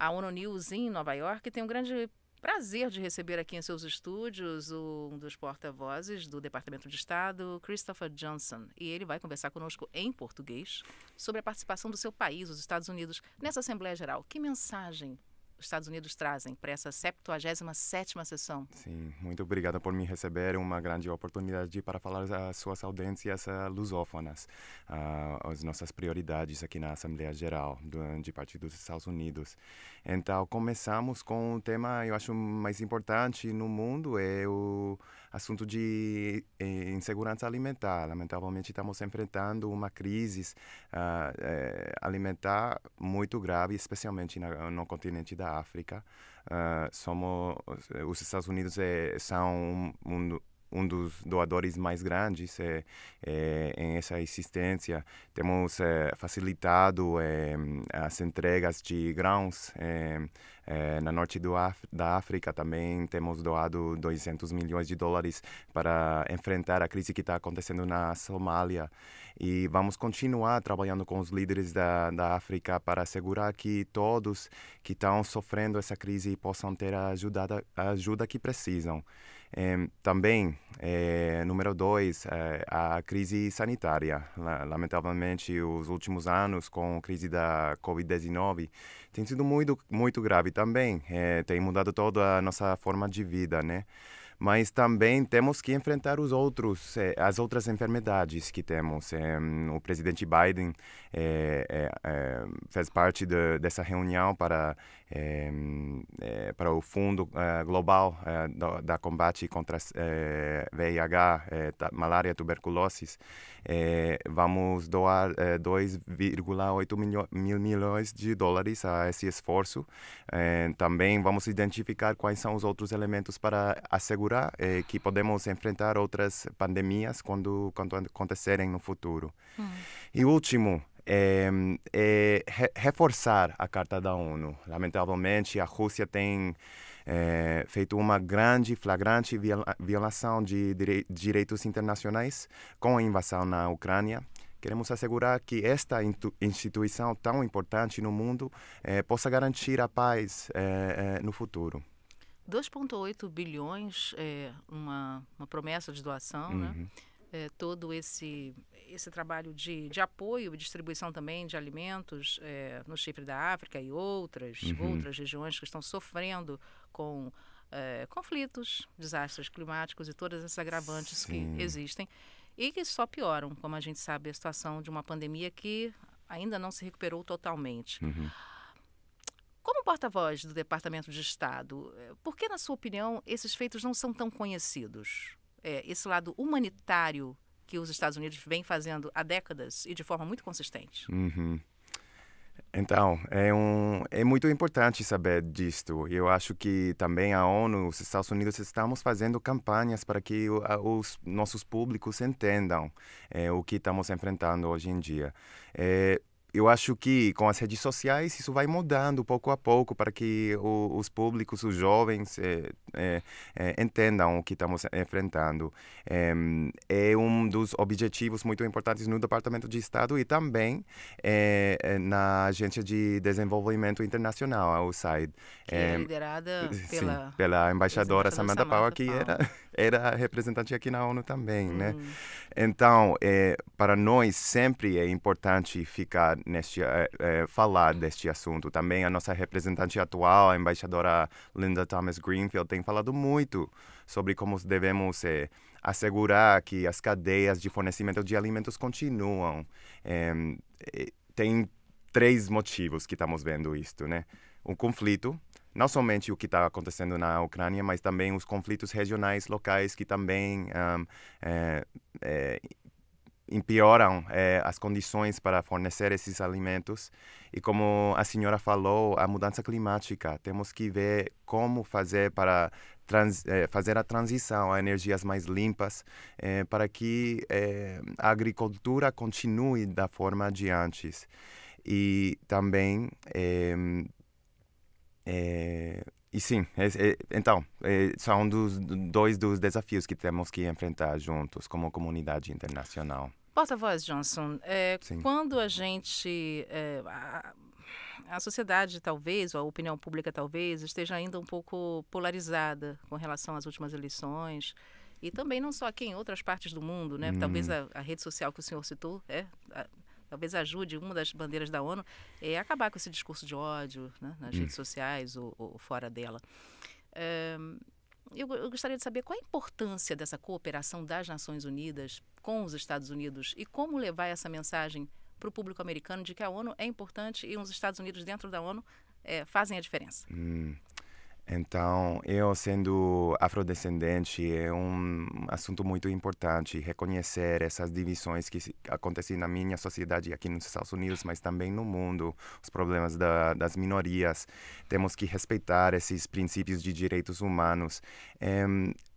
A ONU News em Nova York tem um grande prazer de receber aqui em seus estúdios um dos porta-vozes do Departamento de Estado, Christopher Johnson. E ele vai conversar conosco em português sobre a participação do seu país, os Estados Unidos, nessa Assembleia Geral. Que mensagem os Estados Unidos trazem para essa 77ª sessão. Sim, muito obrigado por me receber. Uma grande oportunidade para falar às suas audiências lusófonas, uh, as nossas prioridades aqui na Assembleia Geral de parte dos Estados Unidos. Então, começamos com um tema, eu acho, mais importante no mundo, é o assunto de eh, insegurança alimentar. Lamentavelmente, estamos enfrentando uma crise uh, alimentar muito grave, especialmente na, no continente da África. Uh, somos, os Estados Unidos é, são um, um um dos doadores mais grandes é, é, em essa assistência. Temos é, facilitado as entregas de grãos na norte do Af da África. Também temos doado 200 milhões de dólares para enfrentar a crise que está acontecendo na Somália. E vamos continuar trabalhando com os líderes da, da África para assegurar que todos que estão sofrendo essa crise possam ter a ajuda, a ajuda que precisam. É, também, é, número dois, é, a crise sanitária. Lamentavelmente, os últimos anos, com a crise da Covid-19, tem sido muito, muito grave também. tem mudado toda a nossa forma de vida, né? Mas também temos que enfrentar os outros, eh, as outras enfermidades que temos. Eh, o presidente Biden eh, fez parte de, dessa reunião para para o Fundo Global da, da Combate contra VIH, malária, tuberculose. vamos doar 2,8 mil, mil milhões de dólares a esse esforço. também vamos identificar quais são os outros elementos para assegurar segura eh, que podemos enfrentar outras pandemias quando, quando acontecerem no futuro. Hum. E último, é, é, reforçar a Carta da ONU. Lamentavelmente, a Rússia tem é, feito uma grande, flagrante violação de direitos internacionais com a invasão na Ucrânia. Queremos assegurar que esta instituição tão importante no mundo é, possa garantir a paz no futuro. 2,8 bilhões é uma, uma promessa de doação, né? uhum. né? É, todo esse, esse trabalho de, de apoio e distribuição também de alimentos é, no chifre da África e outras, uhum. outras regiões que estão sofrendo com é, conflitos, desastres climáticos e todas essas agravantes Sim. que existem e que só pioram, como a gente sabe, a situação de uma pandemia que ainda não se recuperou totalmente. Uhum. Como porta-voz do Departamento de Estado, eh, por que, na sua opinião, esses feitos não são tão conhecidos? É, esse lado humanitário que os Estados Unidos vem fazendo há décadas e de forma muito consistente. Uhum. Então, é, um, é muito importante saber disto. Eu acho que também a ONU, os Estados Unidos, estamos fazendo campanhas para que os nossos públicos entendam é, o que estamos enfrentando hoje em dia. É, eu acho que com as redes sociais isso vai mudando pouco a pouco para que o, os públicos, os jovens é, é, é, entendam o que estamos enfrentando. É, um dos objetivos muito importantes no Departamento de Estado e também na Agência de Desenvolvimento Internacional, a USAID. Que é liderada pela, sim, pela embaixadora Samantha, Samantha Power, que era, era representante aqui na ONU também, né? hum. né? Então, para nós sempre é importante ficar neste é, é, falar deste assunto. Também a nossa representante atual, a embaixadora Linda Thomas Greenfield, tem falado muito sobre como devemos é, assegurar que as cadeias de fornecimento de alimentos continuam. tem três motivos que estamos vendo isto, né? O conflito, não somente o que está acontecendo na Ucrânia, mas também os conflitos regionais, locais, que também um, é, é, é, as condições para fornecer esses alimentos. E como a senhora falou, a mudança climática, temos que ver como fazer para trans, é, fazer a transição a energias mais limpas é, para que a agricultura continue da forma de antes. E também e sim, é, é, então, é, são dos, dois dos desafios que temos que enfrentar juntos como comunidade internacional. Porta-voz, Johnson, é, quando a gente. É, a sociedade, talvez, ou a opinião pública, talvez, esteja ainda um pouco polarizada com relação às últimas eleições. E também não só aqui, em outras partes do mundo, né? Hum. Talvez a, a, rede social que o senhor citou, é, a, talvez ajude, uma das bandeiras da ONU, é acabar com esse discurso de ódio né? nas hum. redes sociais ou, ou fora dela. É, eu, eu, gostaria de saber qual a importância dessa cooperação das Nações Unidas com os Estados Unidos e como levar essa mensagem para o público americano de que a ONU é importante e os Estados Unidos dentro da ONU é, fazem a diferença. Hum. Então, eu sendo afrodescendente, é um assunto muito importante reconhecer essas divisões que acontecem na minha sociedade aqui nos Estados Unidos, mas também no mundo, os problemas da, das minorias. Temos que respeitar esses princípios de direitos humanos. É,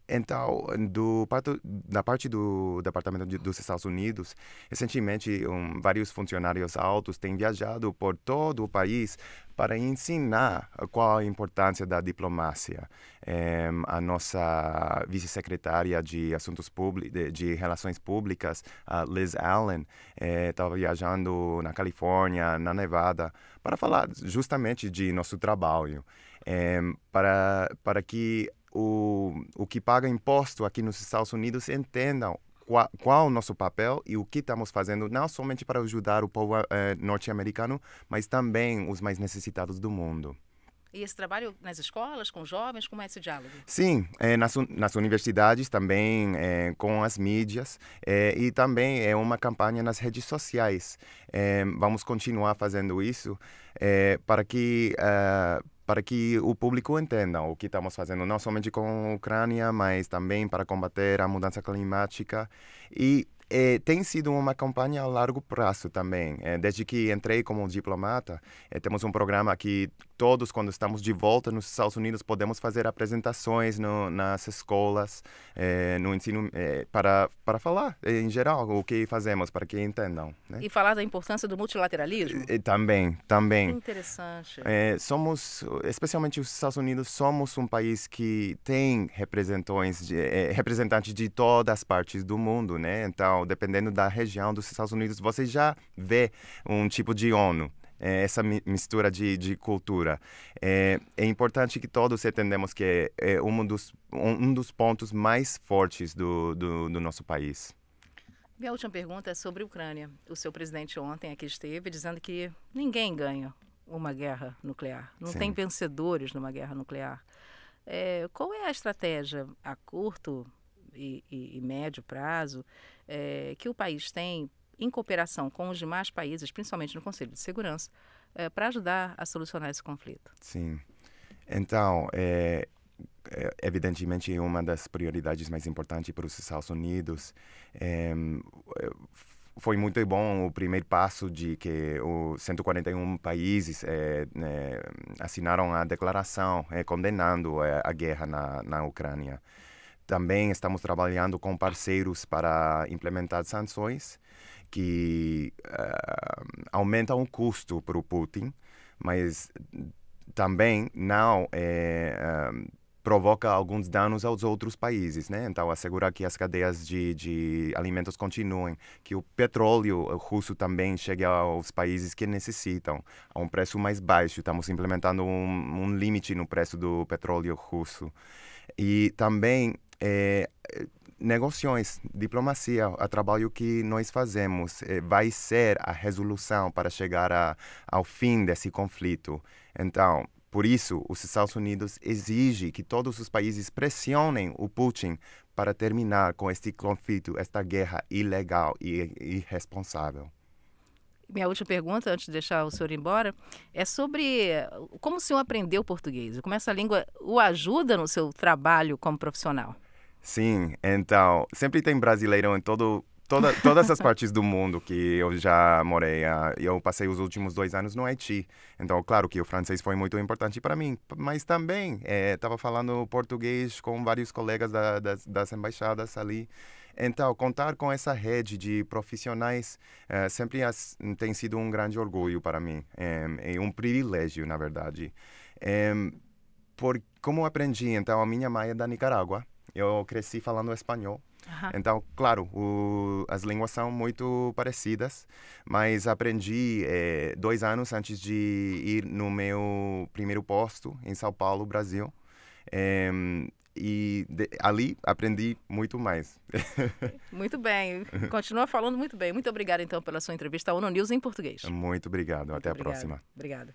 então, do, da parte do Departamento de, dos Estados Unidos, recentemente um, vários funcionários altos têm viajado por todo o país para ensinar qual a importância da diplomácia. É, a nossa vice-secretária de Assuntos de, de, Relações Públicas, Liz Allen, estava é, viajando na Califórnia, na Nevada, para falar justamente de nosso trabalho, é, para, para que o, o que paga imposto aqui nos Estados Unidos entendam qual, qual, o nosso papel e o que estamos fazendo, não somente para ajudar o povo eh, norte-americano, mas também os mais necessitados do mundo. E esse trabalho nas escolas, com jovens, como é esse diálogo? Sim, é, nas, nas universidades também, é, com as mídias, é, e também é uma campanha nas redes sociais. vamos continuar fazendo isso para que para que o público entenda o que estamos fazendo, não somente com a Ucrânia, mas também para combater a mudança climática. E é, tem sido uma campanha a largo prazo também. É, desde que entrei como diplomata, é, temos um programa que todos, quando estamos de volta nos Estados Unidos, podemos fazer apresentações no, nas escolas, é, no ensino, é, para, para falar, é, em geral, o que fazemos, para que entendam. Né? E falar da importância do multilateralismo? também, também. Que interessante. somos, especialmente os Estados Unidos, somos um país que tem representantes de, representantes de todas as partes do mundo, né? Então, dependendo da região dos Estados Unidos, você já vê um tipo de ONU. É, essa mistura de, de cultura. É, é, importante que todos entendamos que é, um, dos, um dos pontos mais fortes do, do, do nosso país. Minha última pergunta é sobre a Ucrânia. O seu presidente ontem aqui esteve dizendo que ninguém ganha uma guerra nuclear. Não Sim. tem vencedores numa guerra nuclear. É, qual é a estratégia a curto e, e, e médio prazo é, que o país tem em cooperação com os demais países, principalmente no Conselho de Segurança, é, para ajudar a solucionar esse conflito. Sim. Então, é, é, evidentemente, uma das prioridades mais importantes para os Estados Unidos é, foi muito bom o primeiro passo de que os 141 países é, né, assinaram a declaração é, condenando a guerra na, na Ucrânia. Também estamos trabalhando com parceiros para implementar sanções que uh, aumentam o custo para o Putin, mas também não é, uh, provoca alguns danos aos outros países, né? Então, assegurar que as cadeias de, de alimentos continuem, que o petróleo russo também chegue aos países que necessitam a um preço mais baixo. Estamos implementando um, um limite no preço do petróleo russo. E também é, negociações, diplomacia, o trabalho que nós fazemos é, vai ser a resolução para chegar a, ao fim desse conflito. Então, por isso, os Estados Unidos exigem que todos os países pressionem o Putin para terminar com este conflito, esta guerra ilegal e irresponsável. Minha última pergunta, antes de deixar o senhor embora, é sobre como o senhor aprendeu português. Como essa língua o ajuda no seu trabalho como profissional? Sim, então, sempre tem brasileiro em todo, toda, todas as partes do mundo que eu já morei. Ah, eu passei os últimos dois anos no Haiti. Então, claro que o francês foi muito importante para mim, mas também estava eh, falando português com vários colegas da, das, das embaixadas ali. Então, contar com essa rede de profissionais eh, sempre as, tem sido um grande orgulho para mim. É, é um privilégio, na verdade. É, por como aprendi, então, a minha mãe é da Nicarágua. Eu cresci falando espanhol. Uhum. Então, claro, o, as línguas são muito parecidas, mas aprendi é, dois anos antes de ir no meu primeiro posto em São Paulo, Brasil. É, e de, ali aprendi muito mais. muito bem, continua falando muito bem. Muito obrigada então pela sua entrevista ao ONU News em português. Muito obrigado, muito até obrigado. a próxima. Obrigada.